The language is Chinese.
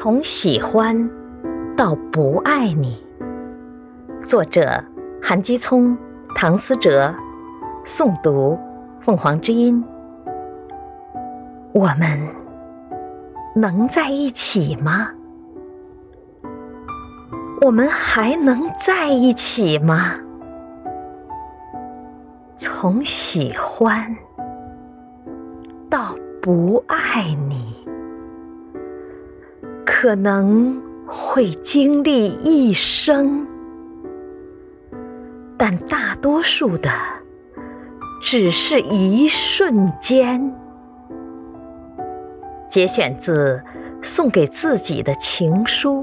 从喜欢到不爱你，作者韩基聪、唐思哲，诵读凤凰之音。我们能在一起吗？我们还能在一起吗？从喜欢到不爱你。可能会经历一生，但大多数的只是一瞬间。节选自《送给自己的情书》。